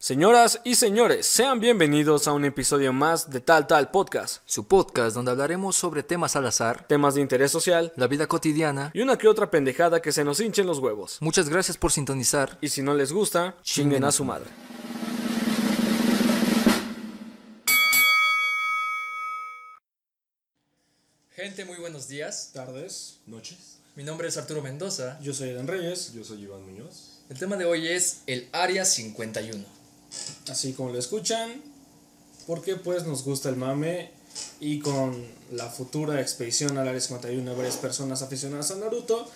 Señoras y señores, sean bienvenidos a un episodio más de Tal Tal Podcast. Su podcast donde hablaremos sobre temas al azar, Temas de interés social la vida cotidiana. y una que otra pendejada que se nos hinchen los huevos. Muchas gracias por sintonizar. Y si no les gusta, chinguen a su madre. Gente, muy buenos días. Tardes, Noches. Mi nombre es Arturo Mendoza. yo soy Eden Reyes, Yo soy Iván Muñoz. El tema de hoy es el Área 51. Así como lo escuchan, porque pues nos gusta el mame y con la futura expedición al Área 51 de varias personas aficionadas a Naruto,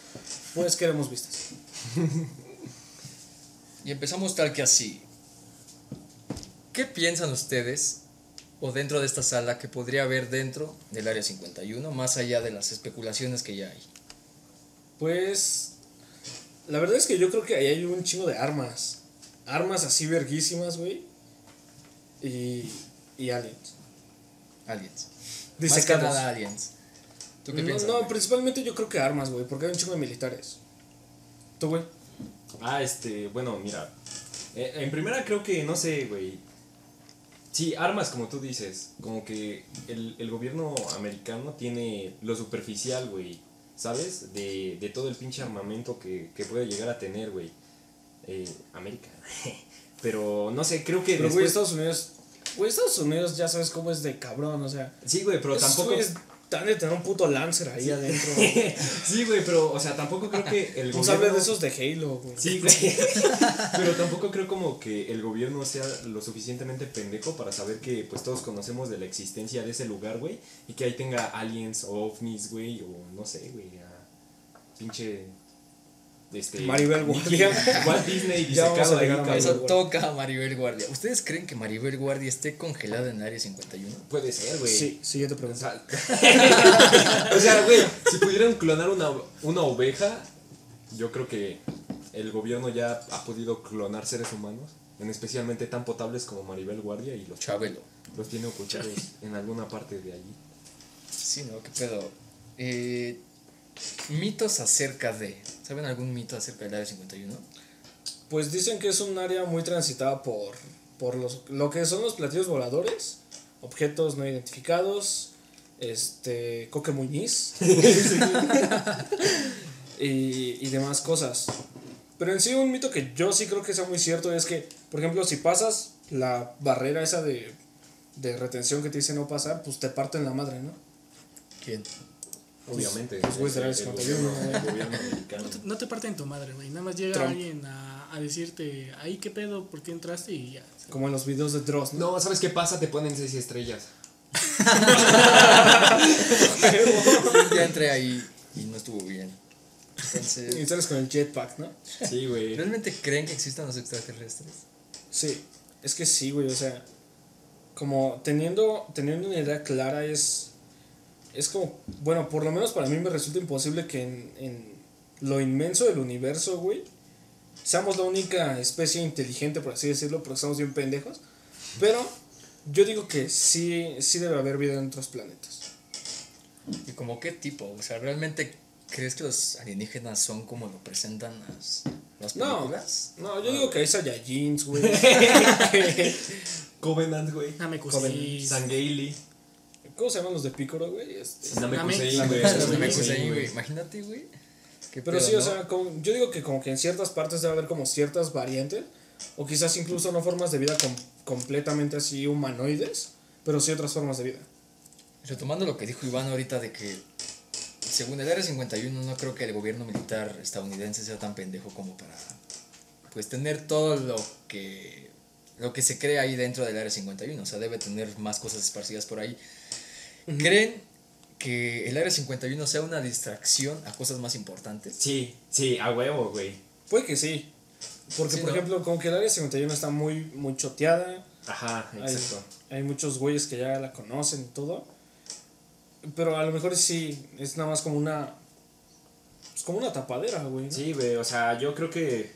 pues queremos vistas. Y empezamos tal que así. ¿Qué piensan ustedes o dentro de esta sala que podría haber dentro del Área 51, más allá de las especulaciones que ya hay? Pues la verdad es que yo creo que ahí hay un chingo de armas. Armas así verguísimas, güey. Y, y aliens. Aliens. Más que nada aliens. ¿Tú qué no, piensas? no, güey? principalmente yo creo que armas, güey, porque hay un chingo de militares. ¿Tú, güey? Ah, este, bueno, mira. eh, en primera creo que, no sé, güey. Sí, armas, como tú dices. Como que el, el gobierno americano tiene lo superficial, güey. ¿Sabes? De, de todo el pinche armamento que, que puede llegar a tener, güey. Eh, América. Pero no sé, creo que Pero, güey, después. Estados Unidos. Güey, Estados Unidos ya sabes cómo es de cabrón, o sea. Sí, güey, pero tampoco. güeyes han de tener un puto Lancer ahí adentro. sí, güey, pero, o sea, tampoco creo que el gobierno. de esos de Halo, güey. Sí, güey. Pero tampoco creo como que el gobierno sea lo suficientemente pendejo para saber que pues todos conocemos de la existencia de ese lugar, güey. Y que ahí tenga aliens o ovnis, güey, o no sé, güey. a Pinche. Este, Maribel Guardia. Walt Disney Ya vamos disecado a ahí, llegar a cabrón. Eso toca a Maribel Guardia. ¿Ustedes creen que Maribel Guardia esté congelada en el Área 51? Puede ser, güey. Sí, sí, yo te O pregunto. o sea, güey, si pudieran clonar una, una oveja, yo creo que el gobierno ya ha podido clonar seres humanos, en especialmente tan potables como Maribel Guardia y los, Chabelo. los tiene ocultados en alguna parte de allí. Sí, ¿no? ¿Qué pedo? Eh, mitos acerca de... ¿Saben algún mito acerca del Área 51? Pues dicen que es un área muy transitada por, por los, lo que son los platillos voladores, objetos no identificados, este, Coque Muñiz y, y demás cosas. Pero en sí un mito que yo sí creo que sea muy cierto es que, por ejemplo, si pasas la barrera esa de, de retención que te dice no pasar, pues te parten la madre, ¿no? ¿Quién? Obviamente. pues, güey, será el el 51, gobierno, gobierno americano. No te, no te parten tu madre, güey. Nada más llega Trump. alguien a, a decirte, ahí qué pedo, ¿por qué entraste? Y ya. Como en los videos de Dross, ¿no? No, ¿sabes qué pasa? Te ponen seis estrellas. ya entré ahí y no estuvo bien. Y Entonces, sales con el jetpack, ¿no? Sí, güey. ¿realmente creen que existan los extraterrestres? Sí, es que sí, güey, o sea, como teniendo, teniendo una idea clara es, es como, bueno, por lo menos para mí me resulta imposible que en, en lo inmenso del universo, güey, seamos la única especie inteligente, por así decirlo, porque estamos bien pendejos, pero yo digo que sí, sí debe haber vida en otros planetas. ¿Y como qué tipo? O sea, ¿realmente crees que los alienígenas son como lo presentan las, las No, películas? no, yo digo que hay Saiyajins, güey, Covenant, güey. Namekusei. Sangeili. ¿Cómo se llaman los de Picoro, güey? Este, güey. Imagínate, güey. Pero pedo, sí, o ¿no? sea, como- yo digo que como que en ciertas partes debe haber como ciertas variantes, o quizás incluso no formas de vida com- completamente así humanoides, pero sí otras formas de vida. Retomando lo que dijo Iván ahorita de que según el Área 51 no creo que el gobierno militar estadounidense sea tan pendejo como para pues tener todo lo que lo que se cree ahí dentro del Área 51, o sea, debe tener más cosas esparcidas por ahí. ¿Creen que el Área 51 sea una distracción a cosas más importantes? Sí, sí, a huevo, güey. Puede que sí, porque Sí, por ¿no? ejemplo, como que el área 51 está muy, muy choteada, Ajá, hay, exacto. hay muchos güeyes que ya la conocen y todo, pero a lo mejor sí, es nada más como una... Es como una tapadera, güey. ¿no? Sí, güey, o sea, yo creo que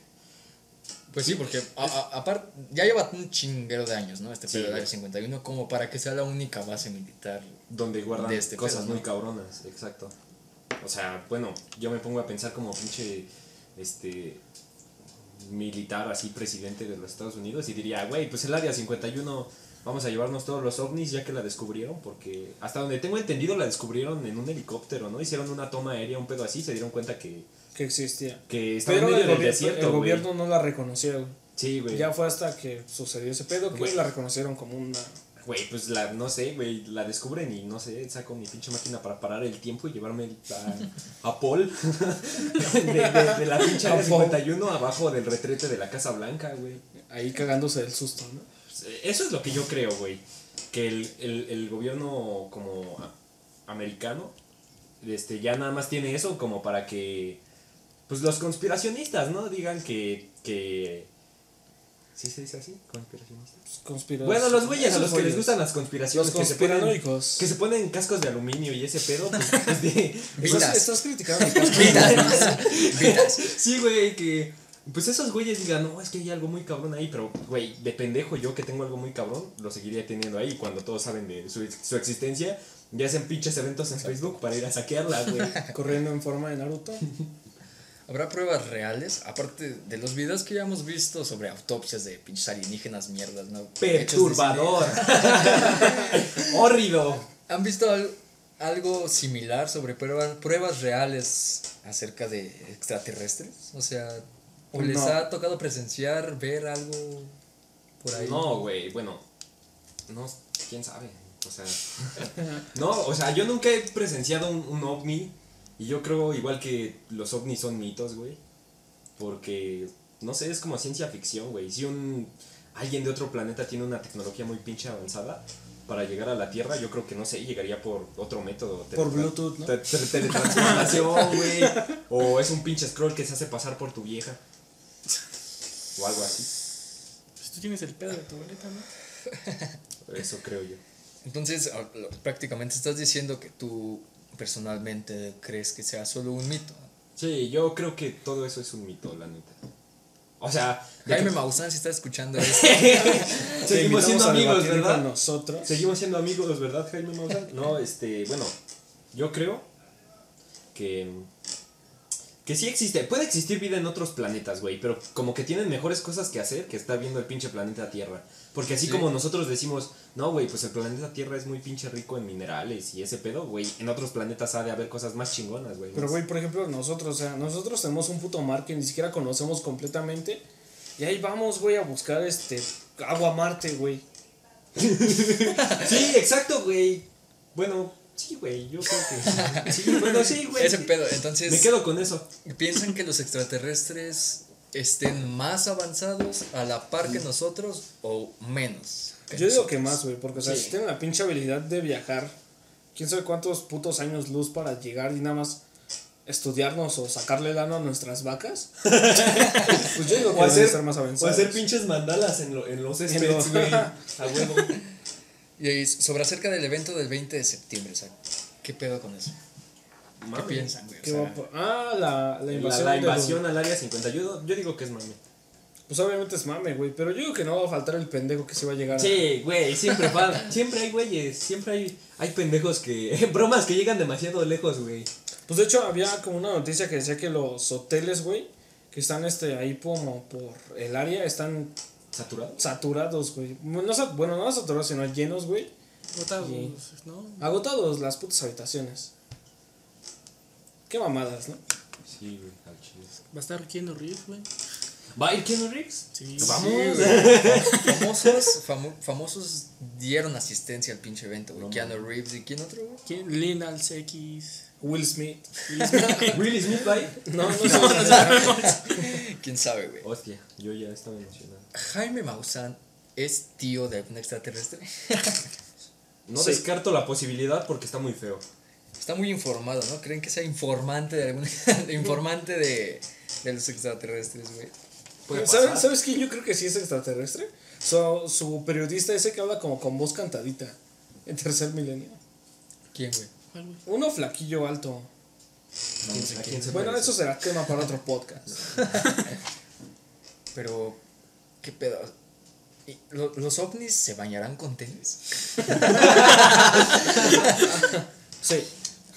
Pues sí, porque aparte ya lleva un chinguero de años, ¿no? Este Sí, pedo del. Área 51 como para que sea la única base militar. donde guardan De este cosas pedo, muy ¿no? cabronas, exacto. O sea, bueno, yo me pongo a pensar como pinche, este, militar así presidente de los Estados Unidos y diría, güey, pues el área 51 vamos a llevarnos todos los ovnis ya que la descubrieron, porque hasta donde tengo entendido la descubrieron en un helicóptero, ¿no? Hicieron una toma aérea, un pedo así, se dieron cuenta que, Que existía. que estaba Pero en el, del gobi- desierto, el güey. gobierno no la reconoció. Sí, güey. Ya fue hasta que sucedió ese pedo que Güey. la reconocieron como una. Güey, pues la, no sé, güey, la descubren y no sé, saco mi pinche máquina para parar el tiempo y llevarme a, a Paul de, de- de la pinche área A Paul. 51 abajo del retrete de la Casa Blanca, güey. Ahí cagándose del susto, ¿no? Eso es lo que yo creo, güey. Que el, el, el gobierno como a- americano este, ya nada más tiene eso como para que pues los conspiracionistas, ¿no? Digan que... que ¿Sí se dice así? ¿Conspiracionistas? Pues, Bueno, los güeyes a los que les gustan las conspiraciones. Los que se ponen- conspiranoicos. Que se ponen cascos de aluminio y ese pedo, pues, pues, de- Estás, estás criticando. Sí, güey, que. Pues esos güeyes digan, no, es que hay algo muy cabrón ahí, pero, güey, de pendejo yo que tengo algo muy cabrón, lo seguiría teniendo ahí cuando todos saben de su, su existencia. Ya hacen pinches eventos en Facebook para ir a saquearla, güey. Corriendo en forma de Naruto. ¿Habrá pruebas reales? Aparte de los videos que ya hemos visto sobre autopsias de pinches alienígenas mierdas, ¿no? Perturbador. Hórrido. cine. ¿Han visto al- algo similar sobre pruebas, pruebas reales acerca de extraterrestres? O sea, ¿o les No. ha tocado presenciar, ver algo por ahí? No, güey, bueno. No, quién sabe. O sea. No, o sea, yo nunca he presenciado un, un ovni. Y yo creo igual que los ovnis son mitos, güey. Porque, no sé, es como ciencia ficción, güey. Si un. Alguien de otro planeta tiene una tecnología muy pinche avanzada para llegar a la Tierra, yo creo que no sé, llegaría por otro método. Por Bluetooth, ¿no? te- te- Teletransportación, güey. O es un pinche scroll que se hace pasar por tu vieja. O algo así. Pues tú tienes el pedo de tu boleta, ¿no? Eso creo yo. Entonces, a- lo- prácticamente estás diciendo que tú personalmente crees que sea solo un mito. Sí, yo creo que todo eso es un mito, la neta. O sea, Jaime que- Maussan, si estás escuchando esto, seguimos siendo amigos, ¿verdad? Nosotros. Seguimos siendo amigos, ¿verdad, Jaime Maussan? No, este, bueno, yo creo que que sí existe, puede existir vida en otros planetas, güey, pero como que tienen mejores cosas que hacer que estar viendo el pinche planeta Tierra. Porque así Sí. como nosotros decimos, no, güey, pues el planeta Tierra es muy pinche rico en minerales y ese pedo, güey, en otros planetas ha de haber cosas más chingonas, güey. Pero, güey, por ejemplo, nosotros, o sea, nosotros tenemos un puto mar que ni siquiera conocemos completamente. Y ahí vamos, güey, a buscar este agua Marte, güey. Sí, exacto, güey. Bueno, sí, güey, yo creo que. Sí, bueno, sí, güey. ese pedo. Entonces, Me quedo con eso. ¿piensan que los extraterrestres estén más avanzados a la par que nosotros o menos? Yo digo que más, güey, porque, o sea, Sí. si tienen la pinche habilidad de viajar, quién sabe cuántos putos años luz para llegar y nada más estudiarnos o sacarle lana a nuestras vacas. pues yo digo que O hacer, estar más o hacer pinches mandalas en, lo- en los los- güey. A huevo. Y ahí, sobre acerca del evento del 20 de septiembre, o sea, ¿qué pedo con eso? ¿Qué Mame. piensan, güey? O ¿Qué sea, va por- Ah, la, la invasión. la al área 51, yo digo que es mame. Pues obviamente es mame, güey. Pero yo digo que no va a faltar el pendejo que se va a llegar a. Sí, güey, siempre van. siempre hay güeyes, siempre hay, hay pendejos que. bromas que llegan demasiado lejos, güey. Pues de hecho había como una noticia que decía que los hoteles, güey, que están este ahí como por el área, están ¿Saturado? saturados, güey. Bueno, no, bueno, no saturados, sino llenos, güey. Botados, Sí. ¿no? Agotados las putas habitaciones. Qué mamadas, ¿no? Sí, güey, al chile. Va a estar Keanu Reeves, güey. ¿Va a ir Keanu Reeves? Sí. Vamos. Sí, güey. famosos, famo- famosos dieron asistencia al pinche evento, güey. Keanu Reeves y quién otro, güey. ¿Quién? Lin Als X. Will Smith. ¿Will Smith va a ir? No, no, sé. ¿Quién sabe, güey? Hostia, yo ya estaba emocionado. Jaime Maussan es tío de algún extraterrestre. No Sí. descarto la posibilidad porque está muy feo. Está muy informado, ¿no? ¿Creen que sea informante de algún informante de, de los extraterrestres, güey? ¿Sabes. ¿Sabes quién yo creo que sí es extraterrestre? Su, su periodista ese que habla como con voz cantadita. En tercer milenio. ¿Quién, güey? ¿Cuál, güey? Uno flaquillo alto. No, no sé ¿A quién. quién se Bueno, parece? eso será tema para otro podcast. Pero, ¿qué pedo? ¿Y lo- ¿Los ovnis se bañarán con tenis? Sí.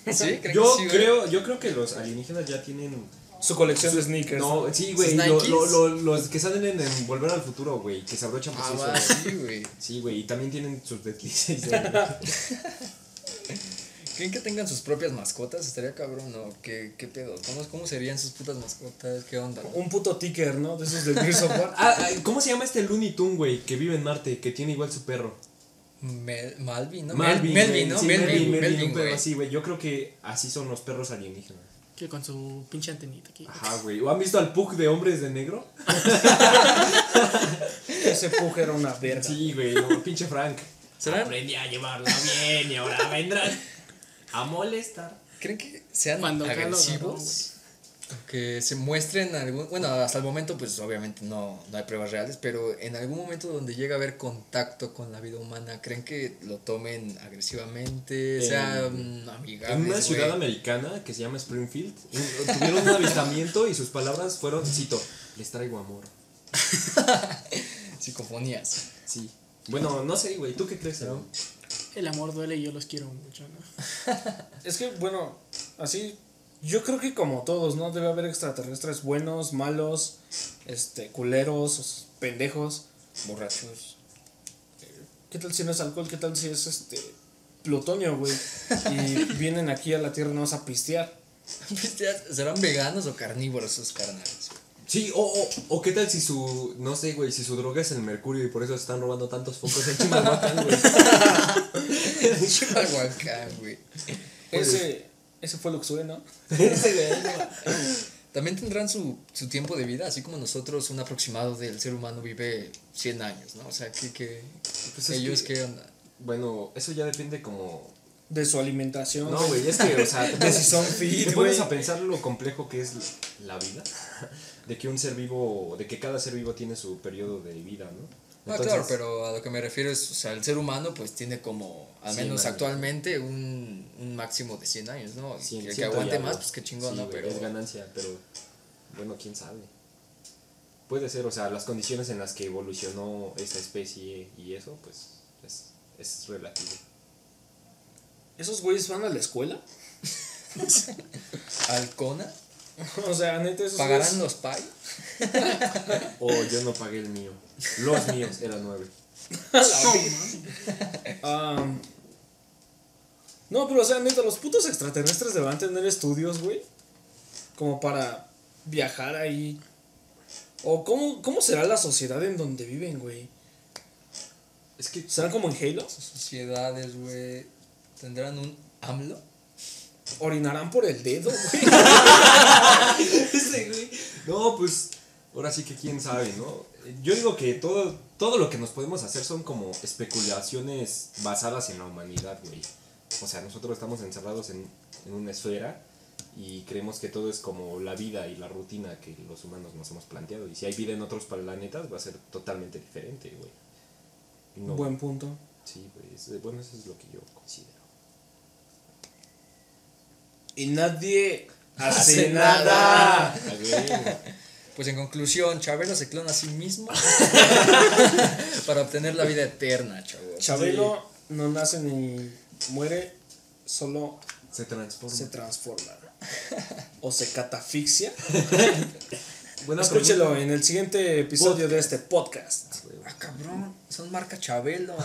¿Sí? ¿Creen Yo que sí, güey? creo, yo creo que los alienígenas ya tienen Su colección de sneakers. No, sí, güey. ¿Sus lo- Nikes? lo- lo- los que salen en, en Volver al Futuro, güey. Que se abrochan por Ah, solos. sí, güey. Sí, güey. Y también tienen sus deslices. ¿Creen que tengan sus propias mascotas? Estaría cabrón, ¿no? ¿Qué, qué pedo? ¿Cómo, ¿Cómo serían sus putas mascotas? ¿Qué onda? Un puto ticker, ¿no? De esos de Gears of War. Ah, ah, ¿Cómo se llama este Looney Tunes, güey? Que vive en Marte, que tiene igual su perro. Mel- Malvin, ¿no? Güey. Melvin, ¿no? Sí, Melvin, Melvin, Melvin, Melvin, güey. así, güey. Yo creo que así son los perros alienígenas. Que con su pinche antenita aquí. Ajá, güey. ¿O han visto al Pug de Hombres de Negro? Ese pug era una verga. Sí, güey. No, pinche Frank. ¿Serán? Aprendí a llevarla bien y ahora vendrán a molestar. ¿Creen que sean Cuando agresivos? Que se muestren algún. Bueno, hasta el momento, pues obviamente no, no hay pruebas reales, pero en algún momento donde llega a haber contacto con la vida humana, ¿creen que lo tomen agresivamente? Sea mm, amigables. En una ciudad americana que se llama Springfield, tuvieron un avistamiento y sus palabras fueron, cito, les traigo amor. Psicofonías. Sí. Bueno, no sé, güey. ¿Tú qué crees, Aaron? El amor duele y yo los quiero mucho, ¿no? Es que, bueno, así. Yo creo que como todos, ¿no? Debe haber extraterrestres buenos, malos, este, culeros, pendejos. Borrachos. ¿Qué tal si no es alcohol? ¿Qué tal si es este plutonio, güey? Y vienen aquí a la Tierra no a pistear. ¿Serán veganos o carnívoros esos carnales? Sí, o, o, o qué tal si su, no sé, güey, si su droga es el mercurio y por eso están robando tantos focos en Chimalhuacán, güey. Chimalhuacán, güey. Ese, ese fue Luxue, ¿no? También tendrán su, su tiempo de vida, así como nosotros, un aproximado del ser humano vive 100 años, ¿no? O sea, que, que Pues es ellos que- qué onda. Bueno, eso ya depende como... De su alimentación. No, güey, es que, o sea, De si son fit, te pones güey. a pensar lo complejo que es la vida. De que un ser vivo, de que cada ser vivo tiene su periodo de vida, ¿no? Ah, claro, pero a lo que me refiero es, o sea, el ser humano pues tiene como, al 100 menos años. actualmente, un, un máximo de 100 años, ¿no? Y Sí, que, que aguante más, pues qué chingón, Sí, ¿no? Pero es ganancia, pero bueno, quién sabe. Puede ser, o sea, las condiciones en las que evolucionó esta especie y eso, pues es, es relativo. ¿Esos güeyes van a la escuela? Alcona, O sea, neta, esos ¿pagarán los pay? O yo no pagué el mío. Los míos eran nueve. Ah, no, pero o sea, neta, los putos extraterrestres deberán tener estudios, güey. Como para viajar ahí. O cómo, cómo será la sociedad en donde viven, güey. Es que ¿Serán como en Halo? Sociedades, güey, tendrán un AMLO. ¿Orinarán por el dedo, güey? No, pues ahora sí que quién sabe, ¿no? Yo digo que todo, todo lo que nos podemos hacer son como especulaciones basadas en la humanidad, güey. O sea, nosotros estamos encerrados en, en una esfera y creemos que todo es como la vida y la rutina que los humanos nos hemos planteado. Y si hay vida en otros planetas va a ser totalmente diferente, güey. No, Buen punto. Sí, güey. es- Bueno, eso es lo que yo considero. Y nadie hace, Hace nada. Pues en conclusión, Chabelo se clona a sí mismo para obtener la vida eterna, chavos. Chabelo no nace ni muere, solo se transforma. se transforma. O se catafixia. Buena Escúchelo pregunta. en el siguiente episodio de este podcast. Ah, cabrón, son marca Chabelo.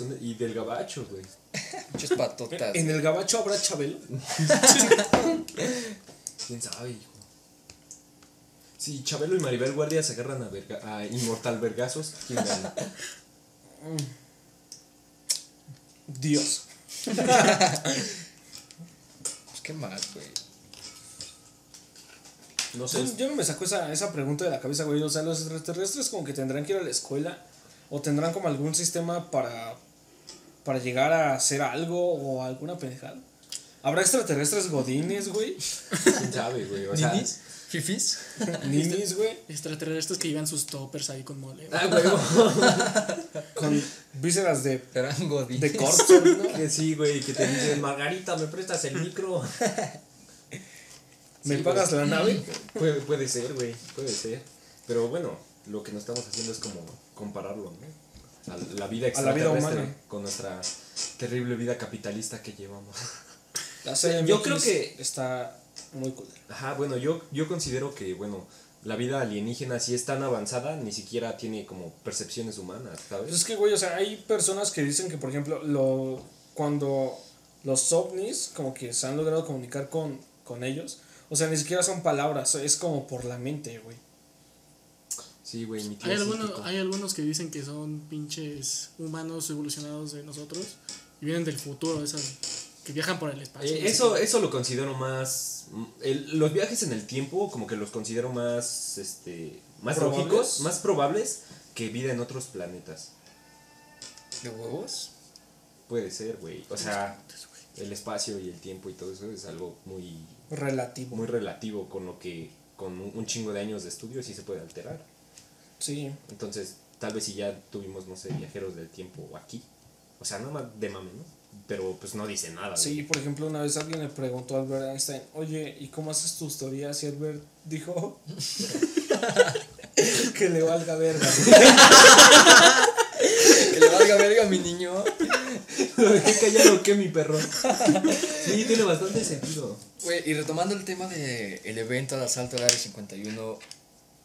Son- y del gabacho, güey. Muchas patotas. ¿En el gabacho habrá Chabelo? ¿Quién sabe, hijo? Si Chabelo y Maribel Guardia se agarran a, verga- a Inmortal Vergazos, ¿quién gana? Dios. Pues qué más, güey. No sé. Yo, yo no me saco esa, esa pregunta de la cabeza, güey. O sea, los extraterrestres como que tendrán que ir a la escuela o tendrán como algún sistema para, para llegar a hacer algo o alguna pendejada. ¿Habrá extraterrestres godines, güey? ¿Quién sabe, güey? O sea, ¿Ninis? ¿Fifis? Ninis, güey. Extraterrestres que llevan sus toppers ahí con mole. güey. Ah, güey. Con vísceras de, Serán godines. de corzo, ¿no? Que sí, güey, que te dicen, Margarita, ¿me prestas el micro? ¿Me Sí, pagas güey. la nave? Puede, puede ser, güey, puede ser. Pero bueno, lo que nos estamos haciendo es como compararlo, ¿no? A la vida A la vida extraterrestre humana. con nuestra terrible vida capitalista que llevamos. La Yo creo que- está Muy cool. Ajá, bueno, yo, yo considero que, bueno, la vida alienígena si es tan avanzada, ni siquiera tiene como percepciones humanas, Pues ¿sabes? es que, güey, o sea, hay personas que dicen que, por ejemplo, lo, cuando los ovnis como que se han logrado comunicar con, con ellos, o sea, ni siquiera son palabras, es como por la mente, güey. Sí, güey, mi Hay algunos, hay algunos que dicen que son pinches humanos evolucionados de nosotros y vienen del futuro, esas que viajan por el espacio. Eh, eso, eso lo considero más. el- los viajes en el tiempo, como que los considero más. Este, más ¿Probables? lógicos, más probables que vida en otros planetas. ¿De huevos? Puede ser, güey. O sea, el espacio y el tiempo y todo eso es algo muy, Relativo. muy relativo con lo que. con un, un chingo de años de estudio sí se puede alterar. Sí. Entonces, tal vez si ya tuvimos, no sé, viajeros del tiempo aquí. O sea, nada más de mame, ¿no? Pero pues no dice nada. güey. Sí, por ejemplo, una vez alguien le preguntó a Albert Einstein, oye, ¿y cómo haces tus teorías? Y Albert dijo que le valga verga. Que le valga verga a mi niño. ¿Lo dejé callado qué, mi perro? Sí, tiene bastante sentido. Güey, y retomando el tema del el evento al asalto al área 51,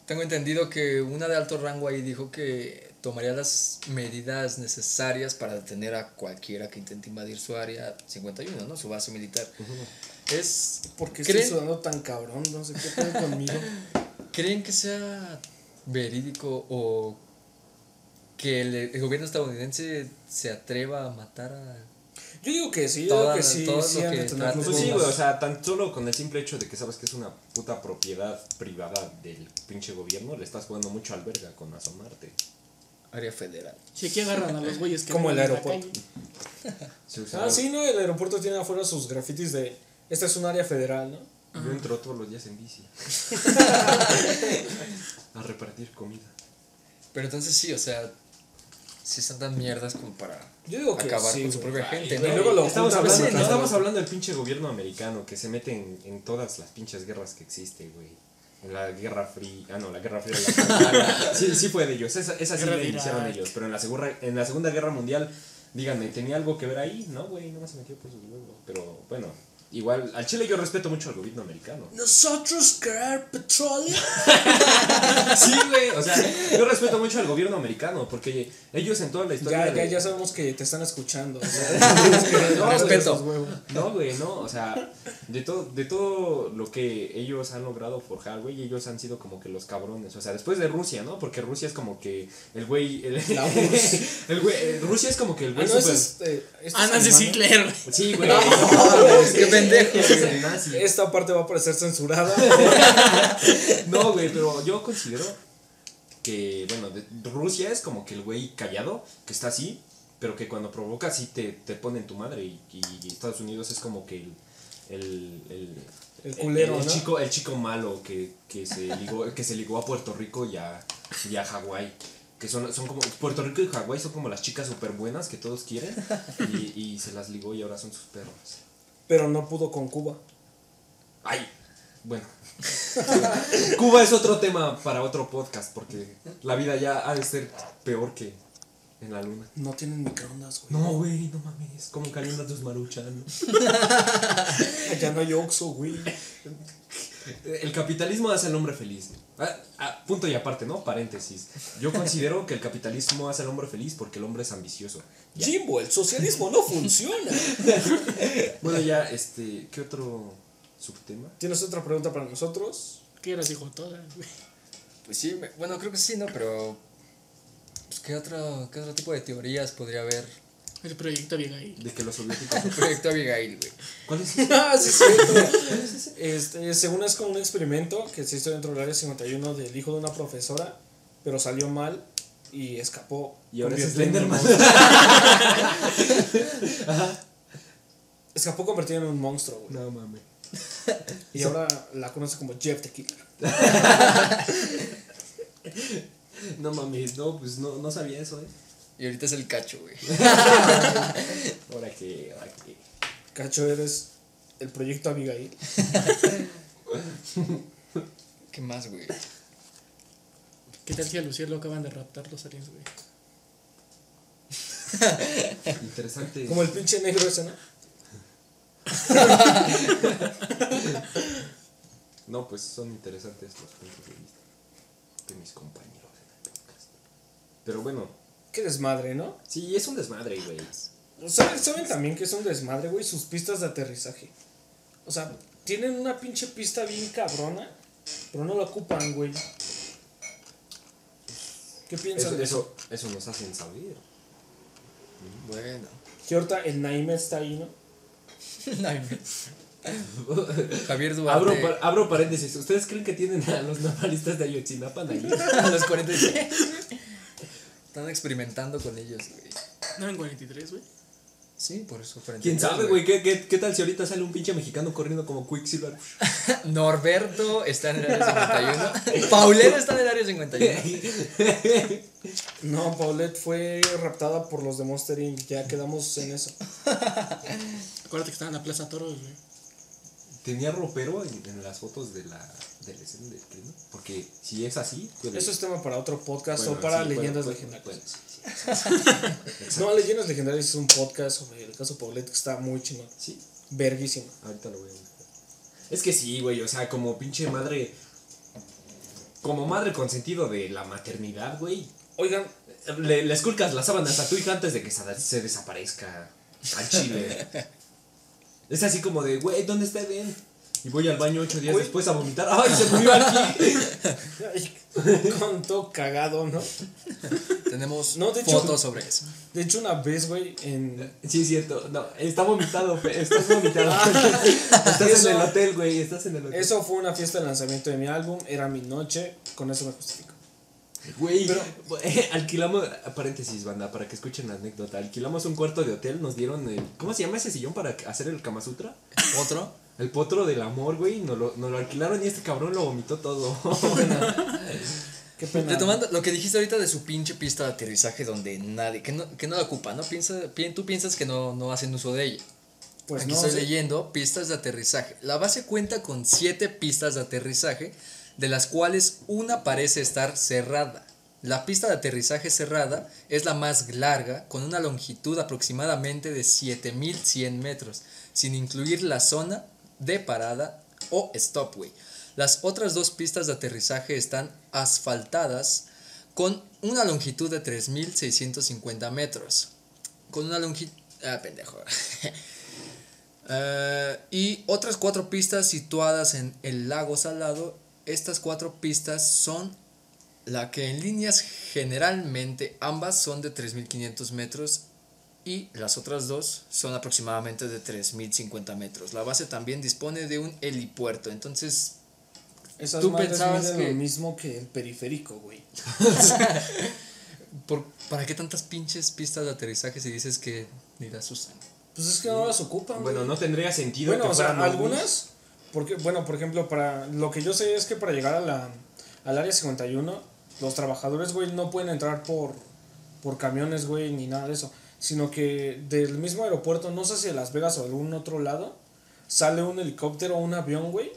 tengo entendido que una de alto rango ahí dijo que tomaría las medidas necesarias para detener a cualquiera que intente invadir su área 51, ¿no? Su base militar. Es. ¿Por qué estoy ¿creen, sudando tan cabrón? No sé qué pedo conmigo. ¿Creen que sea verídico o que el, el gobierno estadounidense se atreva a matar a. Yo digo que sí, yo digo que sí, todo sí que tener Pues sí, güey, o sea, tan solo con el simple hecho de que sabes que es una puta propiedad privada del pinche gobierno, le estás jugando mucho al verga con asomarte. área federal? Si aquí agarran a los güeyes que Como el viven en la aeropuerto. calle. Ah, sí, ¿no? El aeropuerto tiene afuera sus grafitis de, esta es un área federal, ¿no? Yo entro todos los días en bici. a repartir comida. Pero entonces sí, o sea, sí están tan mierdas como para Yo digo que acabar sí, con su propia gente, Y ¿no? luego lo Estamos hablando, ¿no? estamos hablando del pinche gobierno americano que se mete en, en todas las pinches guerras que existe, güey. En la Guerra Fría. Ah, no, la Guerra Fría. La, sí, sí fue de ellos. Esa, esa sí la iniciaron Irak. ellos. Pero en la, segunda, en la Segunda Guerra Mundial, díganme, ¿tenía algo que ver ahí? No, güey, no se metió por sus huevos. Pero bueno, igual, al Chile yo respeto mucho al gobierno americano. Nosotros querer petróleo. Sí, güey. O sea, yo respeto mucho al gobierno americano porque ellos en toda la historia. Ya, ya, de- ya sabemos que te están escuchando. O sea, No, Respeto. No, güey, no, o sea, de todo, de todo lo que ellos han logrado forjar, güey, ellos han sido como que los cabrones, o sea, después de Rusia, ¿no? Porque Rusia es como que el güey, el, el güey, eh, Rusia es como que el Ah, güey no, super- es, eh, este Ah, es Nancy alemán. Sinclair, güey. Sí, güey. Pendejo, güey. Esta parte va a parecer censurada. No, güey, pero yo considero que, bueno, de- Rusia es como que el güey callado, que está así, pero que cuando provoca sí te, te pone en tu madre y, y Estados Unidos es como que el... el, el El culero, el, el ¿no? chico, el chico malo que, que, se ligó, que se ligó a Puerto Rico y a, y a Hawái. Que son, son como. Puerto Rico y Hawái son como las chicas súper buenas que todos quieren. Y, y se las ligó y ahora son sus perros. Pero no pudo con Cuba. ¡Ay! Bueno. Cuba es otro tema para otro podcast porque la vida ya ha de ser peor que en la luna. No tienen microondas, güey. No, güey, no mames. ¿Cómo calientas tus maruchan? Allá no hay Oxxo, güey. El capitalismo hace al hombre feliz. Ah, ah, punto y aparte, ¿no? Paréntesis. Yo considero que el capitalismo hace al hombre feliz porque el hombre es ambicioso. Ya. Jimbo, el socialismo no funciona. Bueno, ya, este, ¿qué otro subtema? ¿Tienes otra pregunta para nosotros? ¿Qué eras, hijo? Güey. Pues sí, bueno, creo que sí, ¿no? Pero. Pues, ¿qué, otro, ¿Qué otro tipo de teorías podría haber? El proyecto Abigail. De que los soviéticos. El proyecto Abigail, güey. ¿Cuál es? Ah, sí, es cierto. Este, según es como un experimento que se hizo dentro del área 51 del hijo de una profesora, pero salió mal y escapó. Y ahora es Slenderman. Escapó convertido en un monstruo, güey. No mames. Y ahora la conoce como Jeff the Killer. No mames, no, pues no, no sabía eso, ¿eh? Y ahorita es el cacho, güey. Ahora que, ahora que. Cacho, eres el proyecto Abigail. ¿Qué más, güey? ¿Qué tal si a Lucier lo acaban de raptar los aliens, güey? Interesante. Como el pinche negro ese, ¿no? No, pues son interesantes los puntos de vista de mis compañeros en el podcast. Pero bueno, Qué desmadre, ¿no? sí, es un desmadre, güey. ¿Saben, ¿Saben también que es un desmadre, güey? Sus pistas de aterrizaje. O sea, tienen una pinche pista bien cabrona, pero no la ocupan, güey. ¿Qué piensan Eso, de eso? eso, eso nos hacen saber. Bueno. Ahorita el Naime está ahí, ¿no? Javier Duarte. Abro, par- abro paréntesis. ¿Ustedes creen que tienen a los normalistas de Ayotzinapa ahí? a los 46. Están experimentando con ellos, güey. No en 43, güey. Sí, por eso. 43, ¿Quién sabe, güey? ¿Qué, qué, qué tal si ahorita sale un pinche mexicano corriendo como Quicksilver? Norberto está en el área 51. Paulero está en el área 51. No, Paulette fue raptada por los de Monster Inc. Ya quedamos en eso. Acuérdate que estaba en la Plaza Toros, güey. ¿Tenía ropero en, en las fotos de la, de la escena del crimen? Porque si es así, puede- Eso es tema para otro podcast bueno, o para sí, leyendas bueno, legendarias. bueno, sí, sí. No, Leyendas Legendarias es un podcast sobre el caso Paulette que está muy chingón. Sí, Verguísimo. ahorita lo voy a buscar. Es que sí, güey, o sea, como pinche madre. Como madre consentido de la maternidad, güey. Oigan, Le, le esculcas las sábanas a tu hija antes de que se, se desaparezca al chile. es así como de, güey, ¿dónde está Eden? Y voy al baño ocho días Güey. después a vomitar. ¡Ay, se murió aquí! con todo cagado, ¿no? Tenemos No, de hecho- fotos sobre eso. De hecho, una vez, güey, en. Sí, es cierto. No, está vomitado, Fe, estás vomitado. estás Eso- en el hotel, güey, estás en el hotel. Eso fue una fiesta de lanzamiento de mi álbum, era mi noche, con eso me justifico. Güey, eh, alquilamos, paréntesis, banda, para que escuchen la anécdota. Alquilamos un cuarto de hotel, nos dieron el. ¿Cómo se llama ese sillón para hacer el Kama Sutra? Otro. El potro del amor, güey. Nos lo, nos lo alquilaron y este cabrón lo vomitó todo. Qué pena. Retomando lo que dijiste ahorita de su pinche pista de aterrizaje donde nadie, que no, que no la ocupa, ¿no? Piensa, pi- tú piensas que no, no hacen uso de ella. Pues Aquí no, estoy sí. leyendo pistas de aterrizaje. La base cuenta con siete pistas de aterrizaje, de las cuales una parece estar cerrada. La pista de aterrizaje cerrada es la más larga, con una longitud aproximadamente de 7100 metros, sin incluir la zona de parada o stopway. Las otras dos pistas de aterrizaje están asfaltadas con una longitud de 3650 metros. Con una longitud... Ah, pendejo. Eh, y otras cuatro pistas situadas en el lago Salado. Estas cuatro pistas son la que en líneas generalmente ambas son de 3.500 metros y las otras dos son aproximadamente de 3.050 metros. La base también dispone de un helipuerto, entonces Esas Tú pensabas que- lo mismo que el periférico, güey. ¿por, ¿para qué tantas pinches pistas de aterrizaje si dices que ni las usan? Pues es que no las ocupan, bueno, güey. no tendría sentido. Bueno, que o sea, fueran algunas, porque, bueno, por ejemplo, para lo que yo sé es que para llegar a la, al área 51, los trabajadores, güey, no pueden entrar por, por camiones, güey, ni nada de eso, sino que del mismo aeropuerto, no sé si de Las Vegas o algún otro lado, sale un helicóptero o un avión, güey,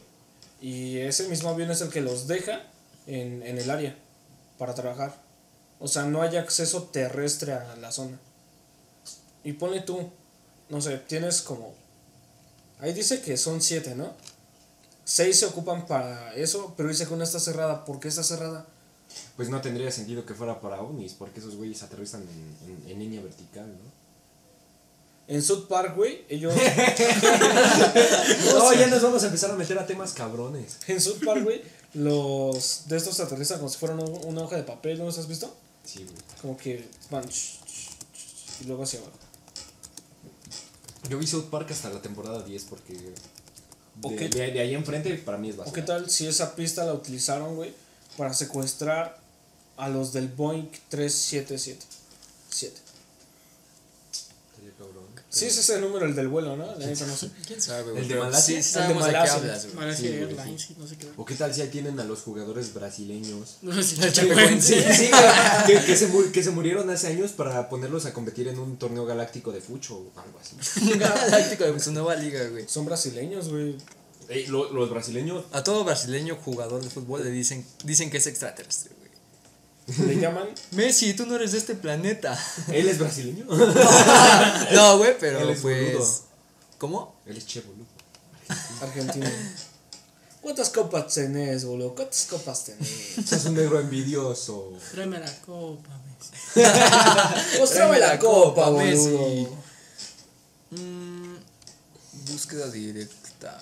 y ese mismo avión es el que los deja en, en el área para trabajar. O sea, no hay acceso terrestre a la zona. Y ponle tú, no sé, tienes como Ahí dice que son siete, ¿no? Seis se ocupan para eso, pero dice que una está cerrada. ¿Por qué está cerrada? Pues no tendría sentido que fuera para ovnis, porque esos güeyes aterrizan en, en- en línea vertical, ¿no? En South Park, güey, ellos. No, ya nos vamos a empezar a meter a temas cabrones. en South Park, güey, los de estos aterrizan como si fueran un- una hoja de papel, ¿no los has visto? Sí, güey. Como que van. y luego hacia abajo. Yo vi South Park hasta la temporada 10 porque de, ¿O qué? de- de ahí enfrente para mí es ¿O basura. qué tal si esa pista la utilizaron, güey, para secuestrar a los del Boeing 377? 7. Sí, ese es el número, el del vuelo, ¿no? La neta no sé. ¿Quién sabe, güey? ¿El de Malasia? Sí, El de Malasia. hablas. Malasia Sí, Airlines, no sé qué. ¿O qué tal si ahí tienen a los jugadores brasileños? No sé si. Sí, güey, que, que se que se murieron hace años para ponerlos a competir en un torneo galáctico de fucho o algo así. Galáctico de su nueva liga, güey. Son brasileños, güey. Ey, lo- los brasileños A todo brasileño jugador de fútbol le dicen, dicen que es extraterrestre, güey. Le llaman Messi, tú no eres de este planeta. ¿Él es brasileño? no, güey, pero Él es pues. boludo. ¿Cómo? Él es che boludo. argentinos. ¿Cuántas copas tenés, boludo? ¿Cuántas copas tenés? Sos un negro envidioso. Tráeme la copa, Messi. Mostrame la copa, Messi. boludo. Mm, búsqueda directa.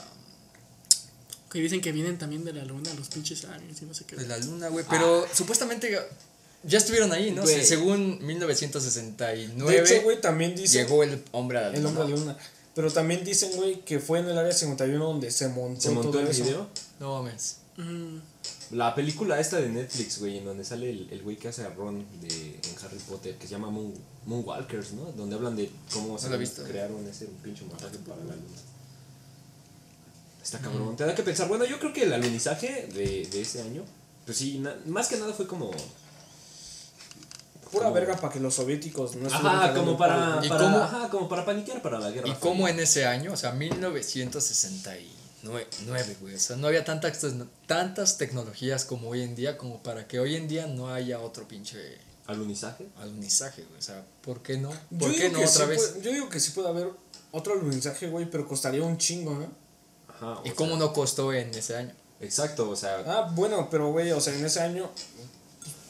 Que dicen que vienen también de la luna los pinches aliens y no sé qué. De la luna, güey. Pero supuestamente ya estuvieron ahí, ¿no? Según 1969 De hecho, güey, también dicen. llegó el hombre a la luna. El hombre de luna. Pero también dicen, güey, que fue en el área 51 donde se montó, ¿Se montó todo el eso. video? No mames. Mm, La película esta de Netflix, güey, en donde sale el el güey que hace a Ron de, en Harry Potter, que se llama Moon, Moonwalkers, ¿no? Donde hablan de cómo se la crearon ese pinche montaje para la luna. Está cabrón. Te da que pensar, bueno, yo creo que el alunizaje de, de ese año, pues sí, na- más que nada fue como... Pura Como- verga para que los soviéticos no estuvieran Ajá, como para, palo. ¿Y para- cómo? ajá, como para paniquear para la guerra. ¿Y cómo en ese año? O sea, 1969, güey. O sea, no había tantas, tantas tecnologías como hoy en día, como para que hoy en día no haya otro pinche ¿Alunizaje? alunizaje, güey. O sea, ¿por qué no? Yo ¿Por qué digo no que otra sí vez? puede- yo digo que sí puede haber otro alunizaje, güey, pero costaría un chingo, ¿no? Ajá. ¿Y cómo sea, no costó en ese año? Exacto, o sea, Ah, bueno, pero, güey, o sea, en ese año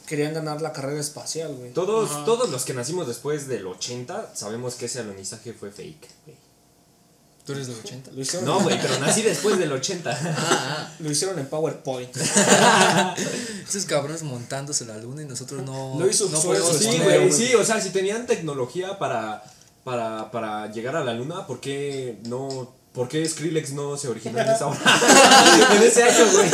querían ganar la carrera espacial, güey. todos, Ajá. todos los que nacimos después del 80 sabemos que ese alunizaje fue fake. güey. ¿Tú eres del 80? Lo hicieron, No, güey, pero nací después del 80. Ah, lo hicieron en PowerPoint. ah. Esos cabrones montándose la luna y nosotros no. Lo hizo no sí, güey, sí, o sea, si tenían tecnología para, para, para llegar a la luna, ¿por qué no? ¿Por qué Skrillex no se originó en esa hora? en ese año, güey.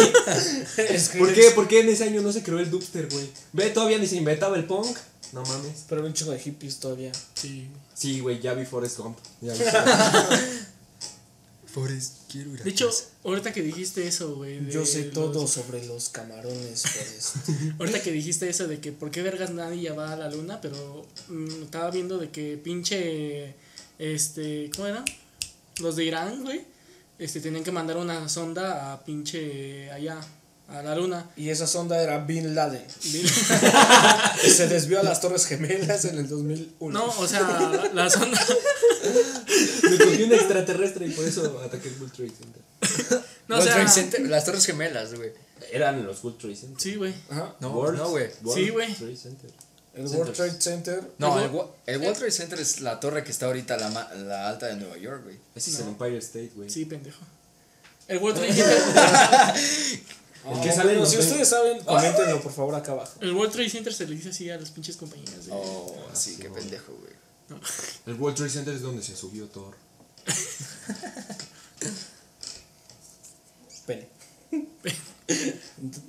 ¿Por qué, ¿Por qué en ese año no se creó el dubster, güey? Ve, todavía ni se inventaba el punk. No mames. Pero había un chingo de hippies todavía. sí. Sí, güey, ya vi Forrest Gump. Ya vi Forrest, quiero ir a De hecho, casa. ahorita que dijiste eso, güey. de Yo sé los- todo sobre los camarones, Forrest. Ahorita que dijiste eso de que por qué vergas nadie ya va a la luna, pero mm, estaba viendo de que pinche. Este. ¿Cómo eran? Los de Irán, güey. Este, tenían que mandar una sonda a pinche. allá, a la luna. Y esa sonda era Bin Laden. que se desvió a las Torres Gemelas en el 2001. No, o sea, la, la sonda. Me cogió un extraterrestre y por eso ataqué el World Trade Center. No, o sea. Trade Center- las Torres Gemelas, güey. Eran los World Trade Center. Sí, güey. Ajá. No, World- no, güey. World Sí, güey. Trade Center. El Centers. World Trade Center. No, El el, el World Trade Center es la torre que está ahorita la, ma- la alta de Nueva York, güey. Ese es el Empire State, güey. Sí, pendejo. El World Trade Center. El que Ah, sale bueno, si ven- ustedes saben, coméntenlo por favor acá abajo. El World Trade Center se le dice así a las pinches compañías. de- Oh, sí, qué pendejo, güey. El World Trade Center es donde se subió Thor. Pene.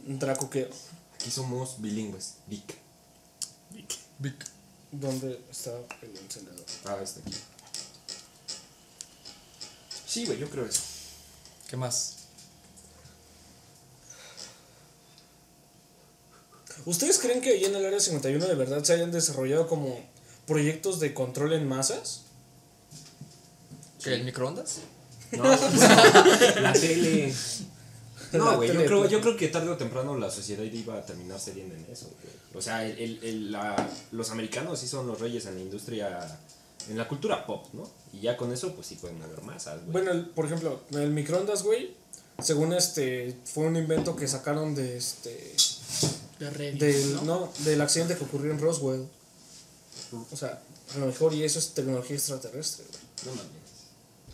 Un tracoqueo. Aquí somos bilingües. Vic. Vic. ¿Dónde está el encendedor? Ah, está aquí. Sí, güey, yo creo eso. ¿Qué más? ¿Ustedes creen que ahí en el área 51 de verdad se hayan desarrollado como proyectos de control en masas? ¿Qué, el microondas? No, la tele. La No, güey, yo creo, pues. yo creo que tarde o temprano la sociedad iba a terminar cediendo en eso, güey. O sea, el, el- el- la- los americanos sí son los reyes en la industria, en la cultura pop, ¿no? Y ya con eso, pues sí pueden haber masas, güey. Bueno, el- por ejemplo, el microondas, güey, según este, fue un invento que sacaron de este, De Reddit. del, ¿no? no, del accidente que ocurrió en Roswell. O sea, a lo mejor y eso es tecnología extraterrestre, güey. no mames.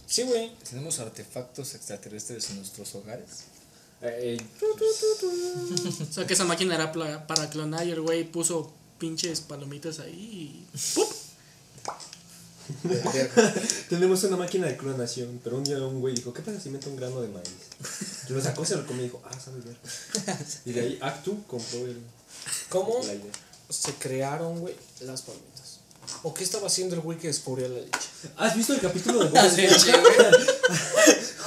Sí, güey. ¿Tenemos artefactos extraterrestres en nuestros hogares? Eh, O sea, que esa máquina era para clonar y el güey puso pinches palomitas ahí y. ¡Pup! tenemos una máquina de clonación, pero un día un güey dijo, ¿qué pasa si meto un grano de maíz? Y lo sacó, se lo comió y dijo, ah, sabe ver. Y de ahí Actu compró el, ¿Cómo se crearon, güey, las palomitas? ¿O qué estaba haciendo el güey que descubrió la leche? ¿Has visto el capítulo de Bob Esponja?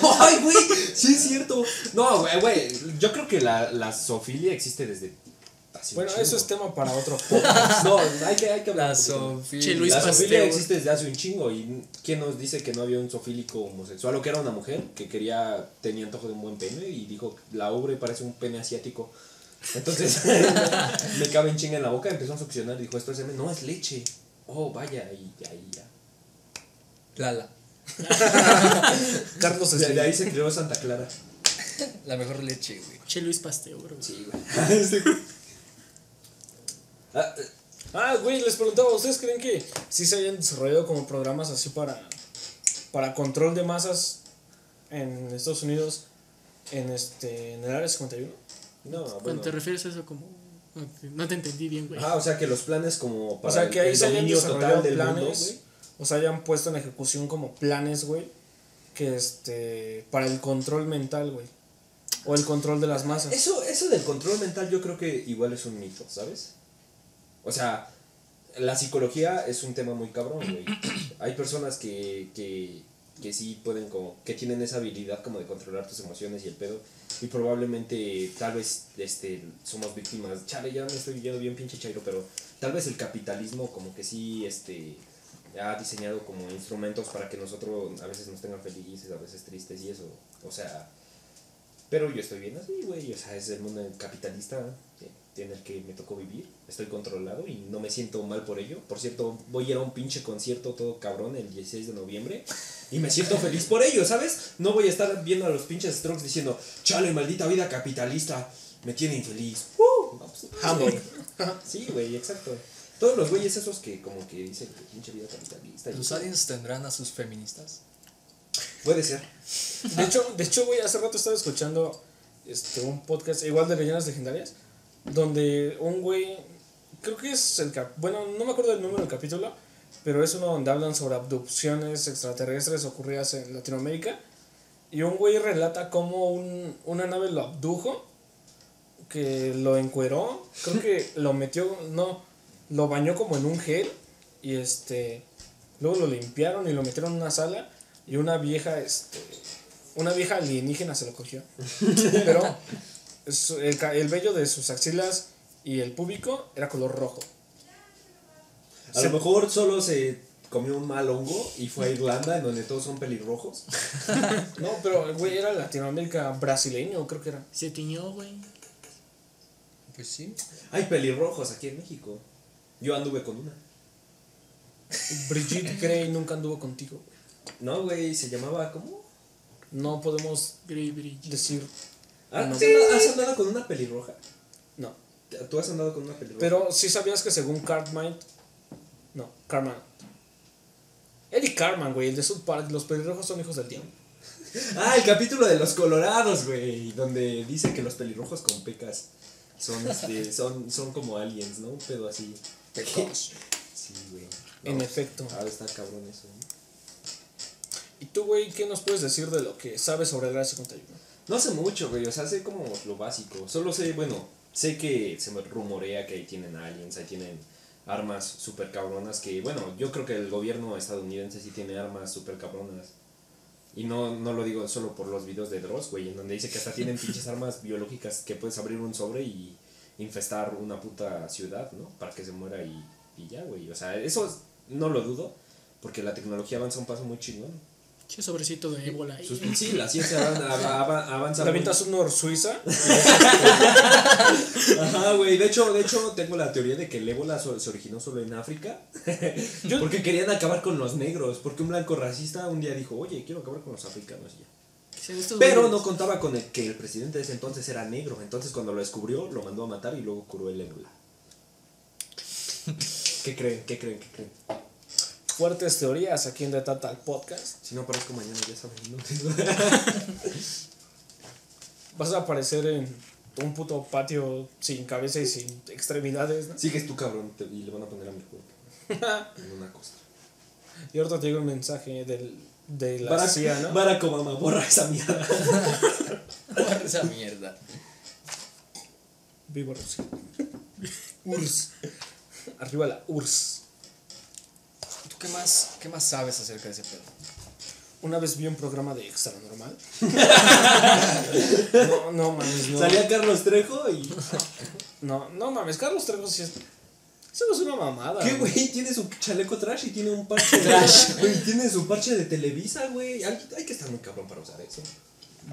¡Ay, güey! Sí, es cierto. No, güey, güey. Yo creo que la, la zoofilia existe desde. hace un Bueno, chingo. eso es tema para otro podcast. No, hay que, hay que hablar. La un poquito más. Sofía. Che, Luis La Pasteur. zoofilia existe desde hace un chingo. ¿Y quién nos dice que no había un zoofílico homosexual? O que era una mujer que quería. tenía antojo de un buen pene y dijo: La ubre parece un pene asiático. Entonces me cabe en chinga en la boca, empezó a succionar y dijo: Esto es semen. No, es leche. Oh, vaya, y ahí ya. Lala. Carlos De, de ahí se creó Santa Clara. La mejor leche, güey. Che Luis Pasteur, güey. Sí, güey. Sí. Ah, Ah, güey, les preguntaba, ¿ustedes creen que sí se hayan desarrollado como programas así para, para control de masas en Estados Unidos en, este, en el área 51? no, bueno. Cuando te refieres a eso como... No te, no te entendí bien, güey. Ah, o sea que los planes como para O sea, que ahí el se dominio desarrollado total del mundo, planes, güey. o sea, hayan puesto en ejecución como planes, güey, que este, para el control mental, güey, o el control de las masas. Eso, eso del control mental yo creo que igual es un mito, ¿sabes? O sea, la psicología es un tema muy cabrón, güey. Hay personas que, que, que sí pueden como, que tienen esa habilidad como de controlar tus emociones y el pedo. Y probablemente, tal vez, este, somos víctimas. Chale, ya me estoy yendo bien pinche chairo, pero tal vez el capitalismo como que sí, este, ha diseñado como instrumentos para que nosotros a veces nos tengan felices, a veces tristes y eso. O sea, pero yo estoy bien así, güey. O sea, es el mundo capitalista que- en el que me tocó vivir. Estoy controlado y no me siento mal por ello. Por cierto, voy a ir a un pinche concierto todo cabrón el 16 de noviembre. Y me siento feliz por ello, ¿sabes? No voy a estar viendo a los pinches strokes diciendo, chale, maldita vida capitalista, me tiene infeliz. ¡Uh! No, pues. Sí, güey, exacto. Todos los güeyes esos que como que dicen que pinche vida capitalista. y- ¿Los aliens tendrán a sus feministas? Puede ser. De hecho, de hecho, güey, hace rato estaba escuchando este, un podcast igual de leyendas legendarias, donde un güey, creo que es el cap, bueno, no me acuerdo del número del capítulo, pero es uno donde hablan sobre abducciones extraterrestres ocurridas en Latinoamérica, y un güey relata cómo un, una nave lo abdujo, que lo encueró, creo que lo metió, no, lo bañó como en un gel, y este, luego lo limpiaron y lo metieron en una sala, y una vieja, este, una vieja alienígena se lo cogió. Pero el, el vello de sus axilas y el púbico era color rojo. A lo mejor solo se comió un mal hongo y fue a Irlanda, en donde todos son pelirrojos. No, pero el güey era Latinoamérica brasileño, creo que era. Se tiñó, güey. Pues sí. Hay pelirrojos aquí en México. Yo anduve con una. Brigitte Grey nunca anduvo contigo. güey. No, güey, se llamaba ¿cómo? No podemos Grey decir. Ah, No. ¿Has andado- ¿Has andado con una pelirroja? No. ¿Tú has andado con una pelirroja? Pero sí sabías que según Cartman. No, Cartman. Eddie Cartman, güey, el de South Park, los pelirrojos son hijos del diablo. Ah, el capítulo de los colorados, güey. Donde dice que los pelirrojos con pecas son, este, son, son como aliens, ¿no? Un pedo así. Pecos. Sí, güey. En efecto. Ahora está cabrón eso. ¿no? ¿Y tú, güey, qué nos puedes decir de lo que sabes sobre el Área 51? No sé mucho, güey, o sea, sé como lo básico. Solo sé, bueno, sé que se me rumorea que ahí tienen aliens, ahí tienen armas super cabronas que, bueno, yo creo que el gobierno estadounidense sí tiene armas super cabronas. Y no, no lo digo solo por los videos de Dross, güey, en donde dice que hasta tienen pinches armas biológicas que puedes abrir un sobre y infestar una puta ciudad, ¿no? Para que se muera y, y ya, güey. O sea, eso no lo dudo, porque la tecnología avanza un paso muy chingón. Che sobrecito de ébola ahí. Sus- sí, la ciencia avan- av- avanza ¿La muy- avientas un Suiza? Ajá, güey. De hecho, de hecho, tengo la teoría de que el ébola so- se originó solo en África. porque querían acabar con los negros. Porque un blanco racista un día dijo, oye, quiero acabar con los africanos y ya. Pero no contaba con el que el presidente de ese entonces era negro. Entonces, cuando lo descubrió, lo mandó a matar y luego curó el ébola. ¿Qué creen? ¿Qué creen? ¿Qué creen? Fuertes teorías aquí en The Total Podcast. Si no aparezco mañana, ya saben. ¿no? Vas a aparecer en un puto patio sin cabeza y sin extremidades, ¿no? Sigues tú, cabrón. te- Y le van a poner a mi cuerpo. En una cosa. Y ahorita te llega un mensaje del, de la Barack, CIA, ¿no? Barack Obama, borra esa mierda. Borra esa mierda. Viva Rusia. URSS. Arriba la URSS. ¿Tú qué más, qué más sabes acerca de ese pedo? Una vez vi un programa de extra normal. no, no mames, no. Salía Carlos Trejo y. No, no mames, Carlos Trejo sí es. Eso no es una mamada. ¿Qué, güey? Tiene su chaleco trash y tiene un parche de. Güey, tiene su parche de Televisa, güey. Hay, hay que estar muy cabrón para usar eso.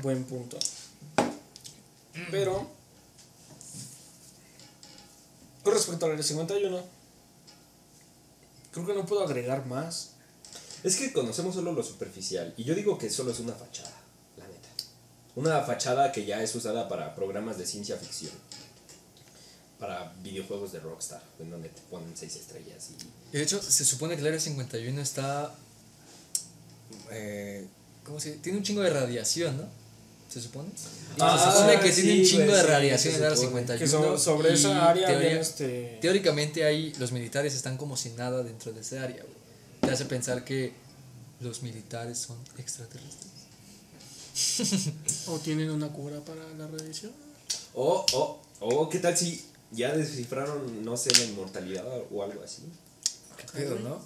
Buen punto. Pero. Con respecto al área 51, creo que no puedo agregar más. Es que conocemos solo lo superficial. Y yo digo que solo es una fachada, la neta. Una fachada que ya es usada para programas de ciencia ficción. Para videojuegos de Rockstar, en donde te ponen seis estrellas y... Y de hecho, se supone que el Área 51 está. Eh, ¿Cómo se Tiene un chingo de radiación, ¿no? ¿Se supone? Ah, se supone que sí, tiene un chingo de sí, radiación se el Área supone. 51. Que so- sobre esa área teoría- este. Teóricamente ahí los militares están como si nada dentro de ese área, güey. Te hace pensar que los militares son extraterrestres. O tienen una cura para la radiación. O, o, o, ¿qué tal si ya descifraron, no sé, la inmortalidad o algo así? ¿Qué pedo, no?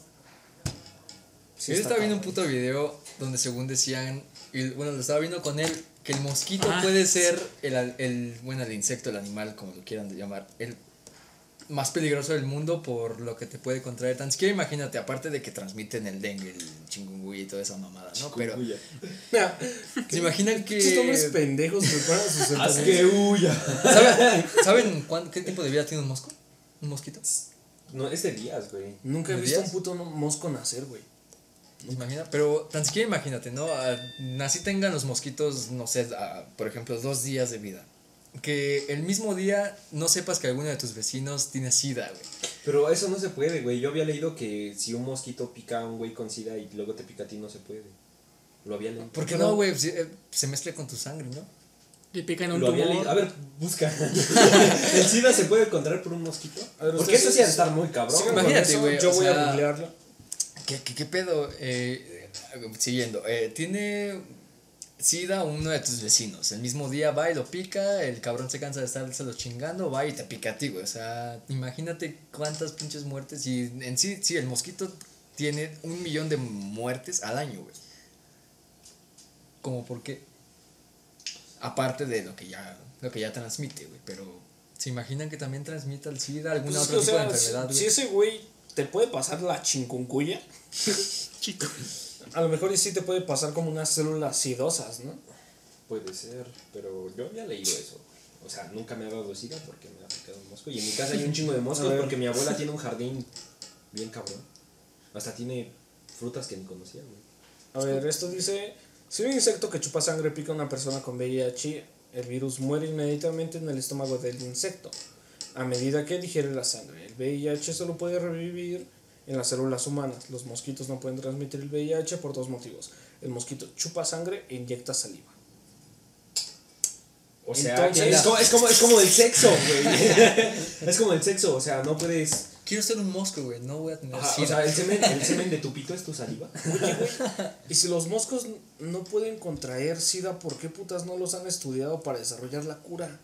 Sí Yo estaba viendo un puto video donde según decían, y bueno, lo estaba viendo con él, que el mosquito Ah, puede ser el, al- el, bueno, el insecto, el animal, como lo quieran llamar, el más peligroso del mundo por lo que te puede contraer. Tan siquiera imagínate, aparte de que transmiten el dengue, el chingunguya y toda esa mamada, ¿no? Pero, Mira, ¿se imaginan Estos hombres que... pendejos preparan sus Haz que huya. ¿Saben, ¿saben cuán- qué tiempo de vida tiene un mosco? ¿Un mosquito? No, es de días, güey. Nunca he ¿De visto días? un puto mosco nacer, güey. ¿Se imagina? Pero tan siquiera imagínate, ¿no? Así tengan los mosquitos, no sé, ah, por ejemplo, dos días de vida. Que el mismo día no sepas que alguno de tus vecinos tiene sida, güey. Pero eso no se puede, güey. Yo había leído que si un mosquito pica a un güey con sida y luego te pica a ti, no se puede. Lo había leído. ¿Por qué no, güey? Si- eh, Se mezcla con tu sangre, ¿no? Le pican un Lo había tumor. leído. A ver, busca. ¿El sida se puede encontrar por un mosquito? A ver, Porque eso sí ha de estar muy cabrón. Con imagínate, güey, Yo voy sea- a googlearlo. ¿Qué, qué, qué pedo? Eh, siguiendo, eh, tiene sida uno de tus vecinos. El mismo día va y lo pica, el cabrón se cansa de estárselo chingando, va y te pica a ti, güey. O sea, imagínate cuántas pinches muertes. Y en sí, sí, el mosquito tiene un millón de muertes al año, güey. ¿Cómo por qué? Aparte de lo que ya, lo que ya transmite, güey. Pero, ¿se imaginan que también transmita el SIDA, alguna Pues otra tipo de enfermedad, si ese güey te puede pasar la chinguncuya, Chico. a lo mejor y sí te puede pasar como unas células sidosas, ¿no? Puede ser, pero yo había leído eso. O sea, nunca me ha dado sida porque me ha picado un mosco. Y en mi casa hay un chingo de moscos porque mi abuela tiene un jardín bien cabrón. Hasta tiene frutas que ni conocía, güey. A ver, esto dice, si un insecto que chupa sangre pica a una persona con VIH, el virus muere inmediatamente en el estómago del insecto. A medida que digiere la sangre, el VIH solo puede revivir en las células humanas. Los mosquitos no pueden transmitir el VIH por dos motivos. El mosquito chupa sangre e inyecta saliva. O sea, Entonces- es, como, es, como, es como el sexo, güey. es como el sexo, o sea, no puedes... Quiero ser un mosco, güey. No voy a tener Ajá, o sea, el semen, el semen de tu pito es tu saliva. Y si los moscos no pueden contraer SIDA, ¿por qué putas no los han estudiado para desarrollar la cura?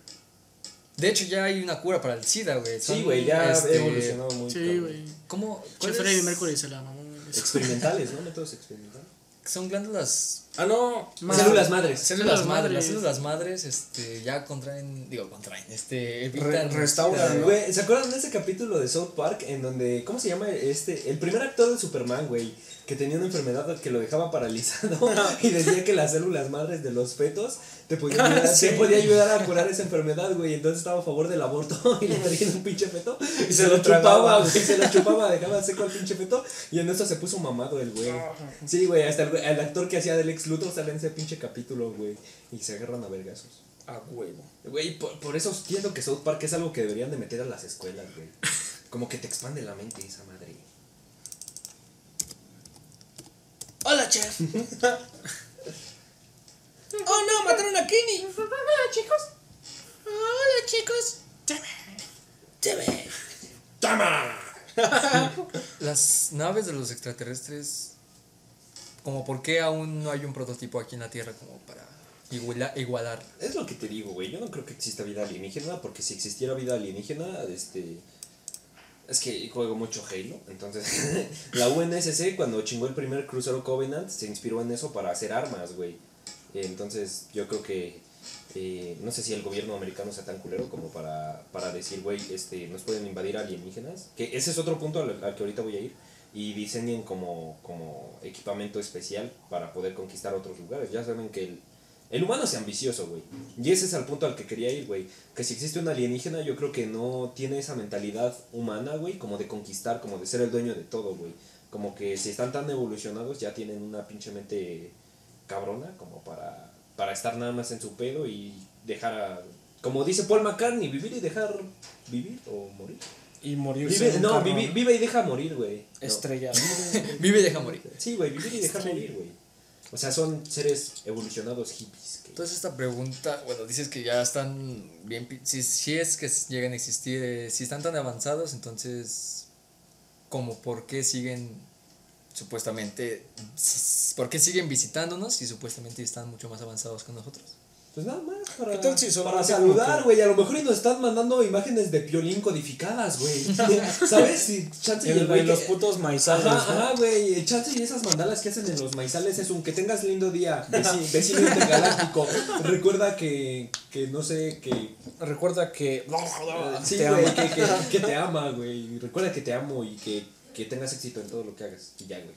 De hecho, ya hay una cura para el SIDA, güey. Sí, güey, ya este, ha evolucionado muy Sí, güey. ¿Cómo? Cuál es? Mercury se la mamó. Experimentales, ¿no? Métodos experimentales. Son glándulas. Ah, no. Células madres. Células madres. Las células madres este, ya contraen. Digo, contraen. Este, Re- evitan. restauran. Güey, ¿se acuerdan de ese capítulo de South Park en donde, ¿cómo se llama este? El primer actor de Superman, güey, que tenía una enfermedad que lo dejaba paralizado y decía que las células madres de los fetos te podían ayudar, Sí. te podía ayudar a curar esa enfermedad, güey. Entonces estaba a favor del aborto y le traían un pinche feto y se, se lo, chupaba, güey. Se lo chupaba, dejaba seco al pinche feto y en eso se puso mamado el güey. Sí, güey, hasta el, el actor que hacía del ex Luthor sale en ese pinche capítulo, güey. Y se agarran a vergazos. A huevo. Güey, por, por eso entiendo que South Park es algo que deberían de meter a las escuelas, güey. Como que te expande la mente esa madre. Hola, chef. oh no, mataron a Kenny. Hola, chicos. Hola, chicos. Teme. ¡Tama! Las naves de los extraterrestres. Como por qué aún no hay un prototipo aquí en la Tierra como para iguala- igualar. Es lo que te digo, güey. Yo no creo que exista vida alienígena, porque si existiera vida alienígena, este. Es que juego mucho Halo, entonces. la UNSC, cuando chingó el primer crucero Covenant, se inspiró en eso para hacer armas, güey. Entonces, yo creo que. eh, no sé si el gobierno americano sea tan culero como para, para decir, güey, este, nos pueden invadir alienígenas. Que ese es otro punto al, al que ahorita voy a ir. Y diseñen como, como equipamiento especial para poder conquistar otros lugares. Ya saben que el, el humano es ambicioso, güey. Y ese es el punto al que quería ir, güey. Que si existe un alienígena, yo creo que no tiene esa mentalidad humana, güey, como de conquistar, como de ser el dueño de todo, güey. Como que si están tan evolucionados, ya tienen una pinche mente cabrona como para, para estar nada más en su pedo y dejar a. Como dice Paul McCartney, vivir y dejar vivir o morir. Y morirse. Vive, no, carro, vivi- vive y deja morir, güey. No. Estrellado. Vive y deja morir. Sí, güey, vivir y dejar morir, güey. O sea, son seres evolucionados hippies. Entonces esta pregunta, bueno, dices que ya están bien, si, si es que llegan a existir, eh, si están tan avanzados, entonces, como por qué siguen supuestamente, por qué siguen visitándonos si supuestamente están mucho más avanzados que nosotros? Pues nada más para, ¿Qué tal si para saludar, güey. A lo mejor y nos están mandando imágenes de piolín codificadas, güey. ¿Sabes? Si chance y el güey los putos maizales. Ajá, ¿no? ajá, güey. Chance y esas mandalas que hacen en los maizales es un que tengas lindo día, veci- vecino intergaláctico. Recuerda que, que no sé, que. Recuerda que. Sí, te güey, ama. que, que, que te ama, güey. Recuerda que te amo y que, que tengas éxito en todo lo que hagas. Y ya, güey.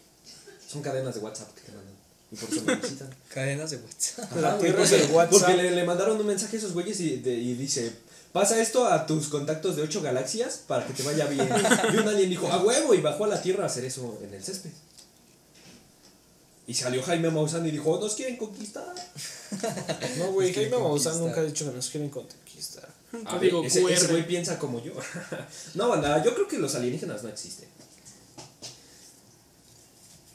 Son cadenas de WhatsApp que te mandan. Y por eso me visitan. Cadenas de WhatsApp. Güey, porque- WhatsApp. Porque le, le mandaron un mensaje a esos güeyes y, de- y dice, pasa esto a tus contactos de 8 galaxias para que te vaya bien. Y un alien dijo, a huevo, y bajó a la Tierra a hacer eso en el césped. Y salió Jaime Maussan y dijo, nos quieren conquistar. No, güey, Jaime Maussan nunca ha dicho que nos quieren conquistar. A Código ver, ese, ese güey piensa como yo. no, banda, yo creo que los alienígenas no existen.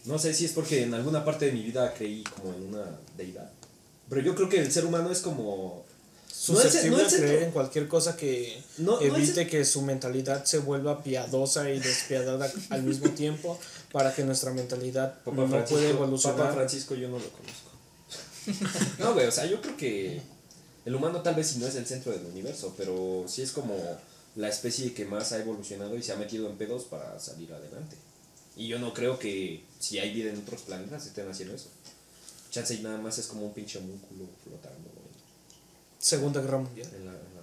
No sé si es porque en alguna parte de mi vida creí como en una deidad. Pero yo creo que el ser humano es como... No es- Susceptible no a es creer en cualquier cosa que No- no evite que su mentalidad se vuelva piadosa y despiadada al mismo tiempo para que nuestra mentalidad Papá no Francisco, puede Papá evolucionar. Francisco yo no lo conozco. no, güey, o sea, yo creo que el humano tal vez sí no es el centro del universo, pero sí es como la especie que más ha evolucionado y se ha metido en pedos para salir adelante. Y yo no creo que si hay vida en otros planetas estén haciendo eso. Chance y nada más es como un pinche homúnculo flotando güey, Segunda Guerra Mundial. en la, en la,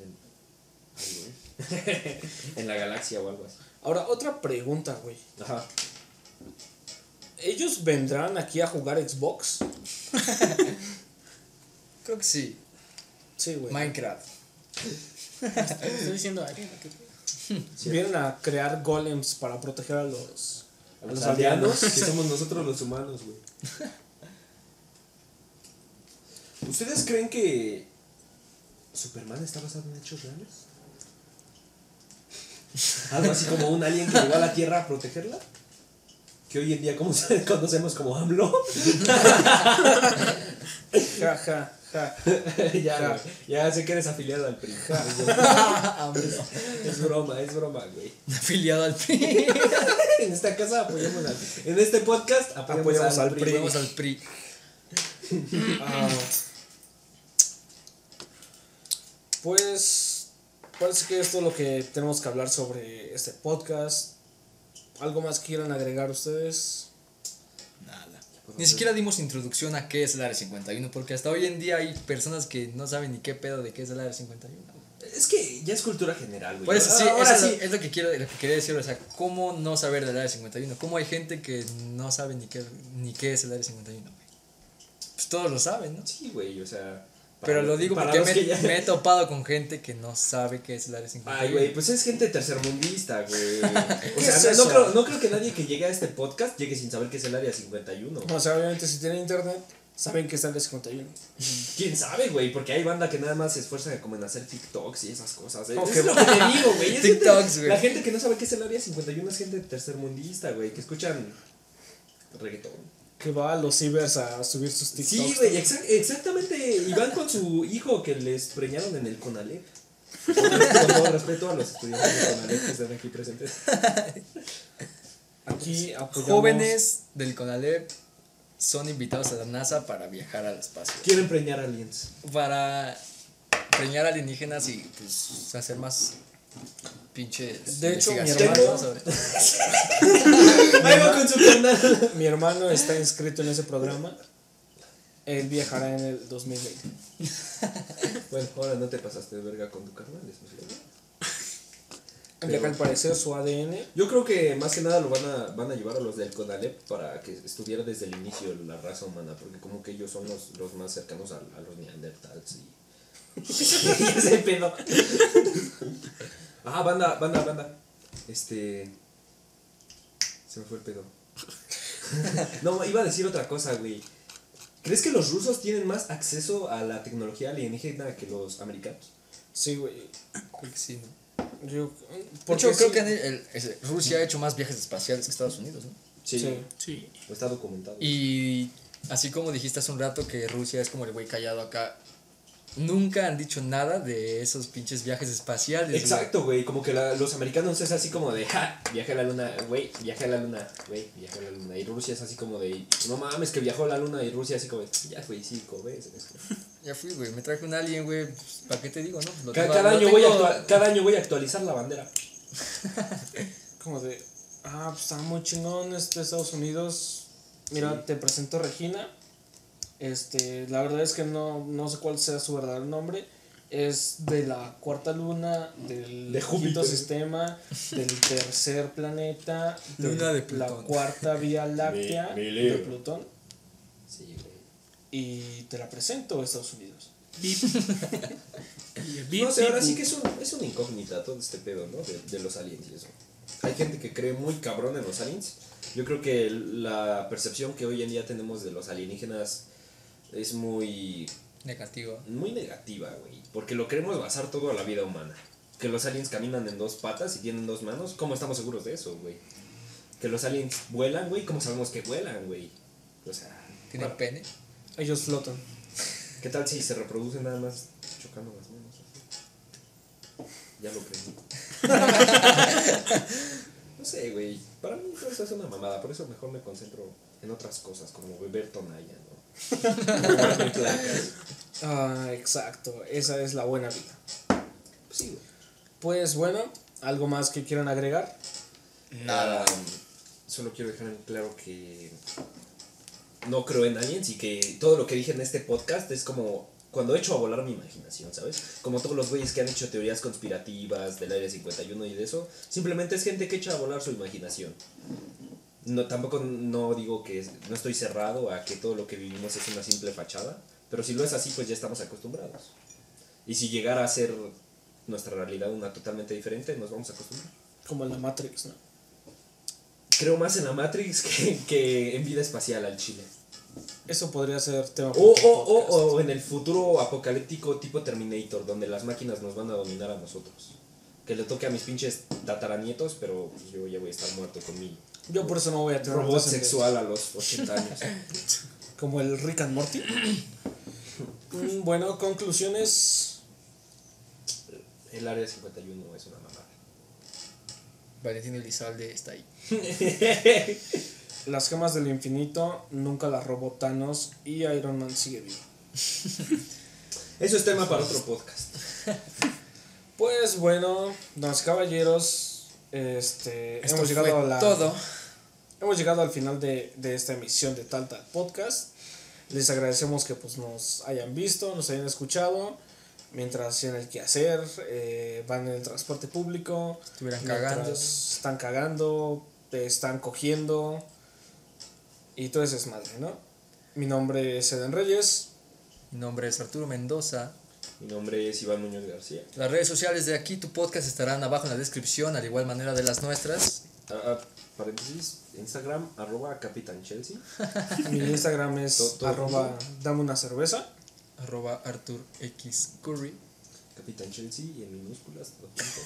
en, algo, ¿eh? en la galaxia o algo así. Ahora, otra pregunta, güey. Ajá. ¿Ellos vendrán aquí a jugar Xbox? Creo que sí. Sí, güey. Minecraft. Estoy diciendo a alguien. Vienen a crear golems para proteger a los, A los aldeanos, que somos nosotros los humanos, güey. ¿Ustedes creen que Superman está basado en hechos reales? Algo así como un alien que llegó a la Tierra a protegerla. Que hoy en día como conocemos como AMLO. Ja, ja, ja. ya, ya sé que eres afiliado al PRI. es broma, es broma, güey. Afiliado al PRI. En esta casa apoyamos al En este podcast apoyamos, Apoyamos al, al PRI. PRI. Vamos al PRI. Ah, pues parece que esto es lo que tenemos que hablar sobre este podcast. ¿Algo más que quieran agregar ustedes? Ni siquiera dimos introducción a qué es el Área 51, porque hasta hoy en día hay personas que no saben ni qué pedo de qué es el Área 51. Es que ya es cultura general, güey. Por eso sí, Ahora eso es lo- es lo que quiero, lo que quería decir, o sea, cómo no saber del Área 51, cómo hay gente que no sabe ni qué, ni qué es el Área 51, güey. Pues todos lo saben, ¿no? Sí, güey, o sea. Pero lo digo porque me, que ya- me he topado con gente que no sabe qué es el Área 51. Ay, güey, pues es gente tercermundista, güey. O ¿Qué sea, es no, creo, no creo que nadie que llegue a este podcast llegue sin saber qué es el área 51. O sea, obviamente si tienen internet, saben que está el 51. ¿Quién sabe, güey? Porque hay banda que nada más se esfuerza como en hacer TikToks y esas cosas. ¿eh? Ok, Es lo que te digo, güey. es TikToks, güey. La gente que no sabe qué es el área 51 es gente tercermundista, güey. Que escuchan reggaetón. Que va a los cibers a subir sus TikToks. Sí, güey, exac- exactamente. Y van con su hijo que les preñaron en el Conalep. Con, todo respeto a los estudiantes de Conalep que están aquí presentes. Aquí apoyamos. Jóvenes del CONALEP son invitados a la NASA para viajar al espacio. Quieren preñar aliens. Para preñar alienígenas y pues hacer más pinches De hecho, mi hermano- con su canal. Mi hermano está inscrito en ese programa. Él viajará en el 2020. Bueno, ahora no te pasaste de verga con tu carnal. Ya que al parecer su ADN Yo creo que más que nada lo van a, van a llevar a los del CONALEP para que estuviera desde el inicio la raza humana, porque como que ellos son los, los más cercanos a, a los neandertals y... ese pedo. Ah, banda, banda, banda. Este... Se me fue el pedo. no, iba a decir otra cosa, güey. ¿Crees que los rusos tienen más acceso a la tecnología alienígena que los americanos? Sí, güey. Creo que sí, ¿no? Yo, De porque hecho, creo sí- que el- el- ese- Rusia ha hecho más viajes espaciales que Estados Unidos, ¿no? Sí. Sí. Está documentado. Y así como dijiste hace un rato que Rusia es como el güey callado acá, nunca han dicho nada de esos pinches viajes espaciales. Exacto, güey. Como que la- los americanos es así como de, ja, viaje a la luna, güey, viaje a la luna, güey, viaje a la luna. Y Rusia es así como de, no mames, que viajó a la luna. Y Rusia así como de, ya fui cinco veces. Ya fui, güey. Me traje un alien, güey. pues, ¿Para qué te digo, no? Lo tengo- voy a cada año voy a actualizar la bandera. Como de, ah, pues está muy chingón este Estados Unidos. Mira, te presento Regina. Este, la verdad es que no, no sé cuál sea su verdadero nombre. Es de la cuarta luna, del De Júpiter. quinto sistema, del tercer planeta, Luna de la cuarta vía láctea de. Plutón. Sí. Y te la presento, Estados Unidos. No sé, ahora sí que es, un, es una incógnita todo este pedo, ¿no? De, de los aliens y eso. Hay gente que cree muy cabrón en los aliens. Yo creo que la percepción que hoy en día tenemos de los alienígenas es muy, Negativo. muy negativa, güey. Porque lo queremos basar todo a la vida humana. Que los aliens caminan en dos patas y tienen dos manos. ¿Cómo estamos seguros de eso, güey? Que los aliens vuelan, güey. ¿Cómo sabemos que vuelan, güey? O sea, ¿Tiene bueno, pene? Ellos flotan. ¿qué tal si se reproducen nada más chocando las manos? Ya lo aprendí. no sé, güey. Para mí eso es una mamada. Por eso mejor me concentro en otras cosas, como beber tonalla, ¿no? Ah, exacto. Esa es la buena vida. Pues sí. Pues bueno, ¿algo más que quieran agregar? Nada. Solo quiero dejar en claro que no creo en aliens y que todo lo que dije en este podcast es como cuando he hecho a volar mi imaginación, ¿sabes? Como todos los güeyes que han hecho teorías conspirativas del Área 51 y de eso, simplemente es gente que echa a volar su imaginación. No, tampoco no digo que no estoy cerrado a que todo lo que vivimos es una simple fachada, pero si lo es así, pues ya estamos acostumbrados. Y si llegara a ser nuestra realidad una totalmente diferente, nos vamos a acostumbrar. Como en la Matrix, ¿no? Creo más en la Matrix que, que en vida espacial al Chile. Eso podría ser tema O, o, o, o en el futuro apocalíptico tipo Terminator, donde las máquinas nos van a dominar a nosotros. Que le toque a mis pinches tataranietos, pero yo ya voy a estar muerto con mi Yo por eso no voy a tener robot sexual a los 80 años. Como el Rick and Morty. Mm, bueno, conclusiones. El área 51 es una mamada. Valentino Elizalde está ahí. Las gemas del infinito nunca las robó Thanos y Iron Man sigue vivo. Eso es tema para otro podcast. Pues bueno, damas y caballeros, este, Esto hemos llegado a la, todo. hemos llegado al final de, de esta emisión de Tal Tal Podcast. Les agradecemos que pues nos hayan visto, nos hayan escuchado mientras hacían el quehacer, eh, van en el transporte público, Estuvieran cagando. están cagando, te están cogiendo y todo eso es madre, ¿no? Mi nombre es Eden Reyes. Mi nombre es Arturo Mendoza. Mi nombre es Iván Muñoz García. Las redes sociales de aquí, tu podcast, estarán abajo en la descripción, al igual manera de las nuestras. Ah, ah, paréntesis, Instagram, arroba Capitán Chelsea. Mi Instagram es arroba dame una cerveza. Arroba Artur X Curry. Capitán Chelsea y en minúsculas.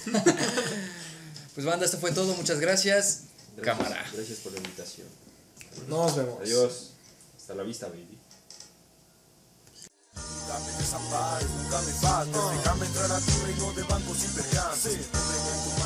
Pues banda, esto fue todo. Muchas gracias. Gracias- Cámara. Gracias por la invitación. Nos vemos. Adiós. Hasta la vista, baby. Nunca me desampares, nunca me faltes, déjame entrar a tu reino de bancos en tu